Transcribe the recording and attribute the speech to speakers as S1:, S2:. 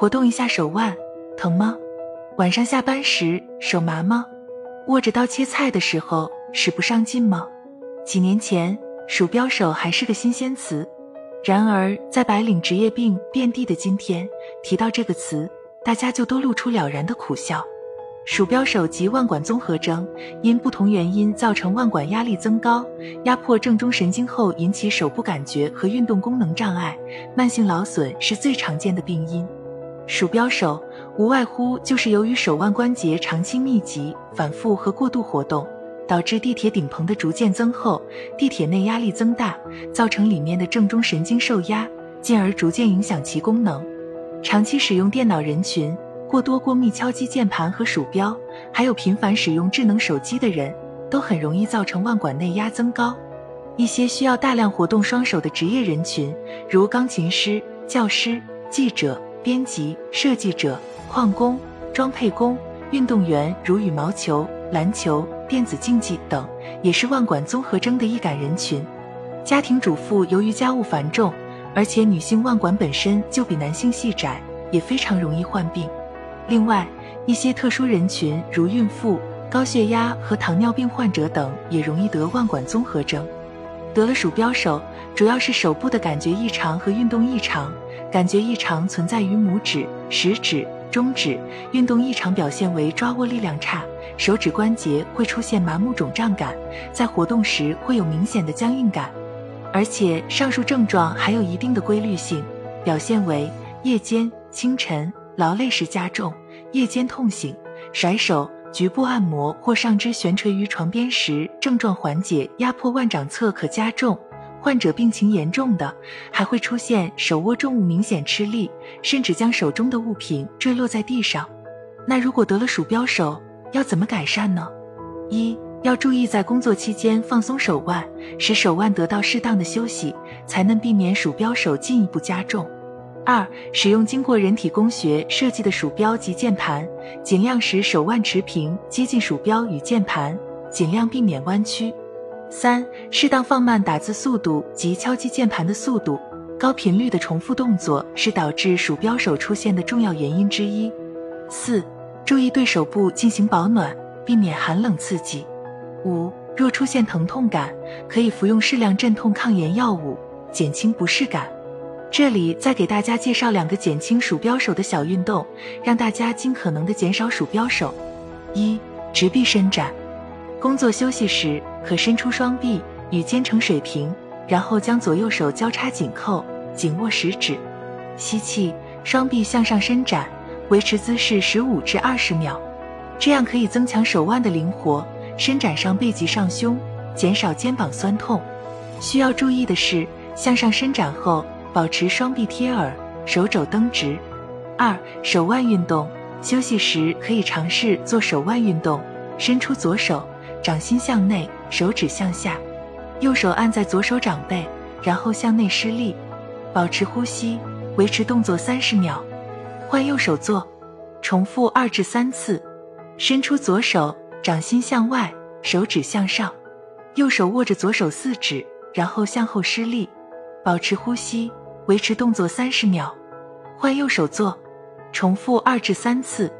S1: 活动一下手腕，疼吗？晚上下班时手麻吗？握着刀切菜的时候使不上劲吗？几年前，鼠标手还是个新鲜词，然而在白领职业病遍地的今天，提到这个词，大家就都露出了然的苦笑。鼠标手及腕管综合征，因不同原因造成腕管压力增高，压迫正中神经后引起手部感觉和运动功能障碍，慢性劳损是最常见的病因。鼠标手无外乎就是由于手腕关节长期密集、反复和过度活动，导致地铁顶棚的逐渐增厚，地铁内压力增大，造成里面的正中神经受压，进而逐渐影响其功能。长期使用电脑人群。过多过密敲击键盘和鼠标，还有频繁使用智能手机的人，都很容易造成腕管内压增高。一些需要大量活动双手的职业人群，如钢琴师、教师、记者、编辑、设计者、矿工、装配工、运动员，如羽毛球、篮球、电子竞技等，也是腕管综合征的易感人群。家庭主妇由于家务繁重，而且女性腕管本身就比男性细窄，也非常容易患病。另外，一些特殊人群，如孕妇、高血压和糖尿病患者等，也容易得腕管综合征。得了鼠标手，主要是手部的感觉异常和运动异常。感觉异常存在于拇指、食指、中指，运动异常表现为抓握力量差，手指关节会出现麻木肿胀感，在活动时会有明显的僵硬感。而且，上述症状还有一定的规律性，表现为夜间、清晨。劳累时加重，夜间痛醒，甩手、局部按摩或上肢悬垂于床边时，症状缓解；压迫腕掌侧可加重。患者病情严重的，还会出现手握重物明显吃力，甚至将手中的物品坠落在地上。那如果得了鼠标手，要怎么改善呢？一要注意在工作期间放松手腕，使手腕得到适当的休息，才能避免鼠标手进一步加重。二、使用经过人体工学设计的鼠标及键盘，尽量使手腕持平，接近鼠标与键盘，尽量避免弯曲。三、适当放慢打字速度及敲击键盘的速度，高频率的重复动作是导致鼠标手出现的重要原因之一。四、注意对手部进行保暖，避免寒冷刺激。五、若出现疼痛感，可以服用适量镇痛抗炎药物，减轻不适感。这里再给大家介绍两个减轻鼠标手的小运动，让大家尽可能的减少鼠标手。一、直臂伸展，工作休息时可伸出双臂与肩成水平，然后将左右手交叉紧扣，紧握食指，吸气，双臂向上伸展，维持姿势十五至二十秒，这样可以增强手腕的灵活，伸展上背及上胸，减少肩膀酸痛。需要注意的是，向上伸展后。保持双臂贴耳，手肘蹬直。二、手腕运动，休息时可以尝试做手腕运动。伸出左手，掌心向内，手指向下，右手按在左手掌背，然后向内施力，保持呼吸，维持动作三十秒。换右手做，重复二至三次。伸出左手，掌心向外，手指向上，右手握着左手四指，然后向后施力，保持呼吸。维持动作三十秒，换右手做，重复二至三次。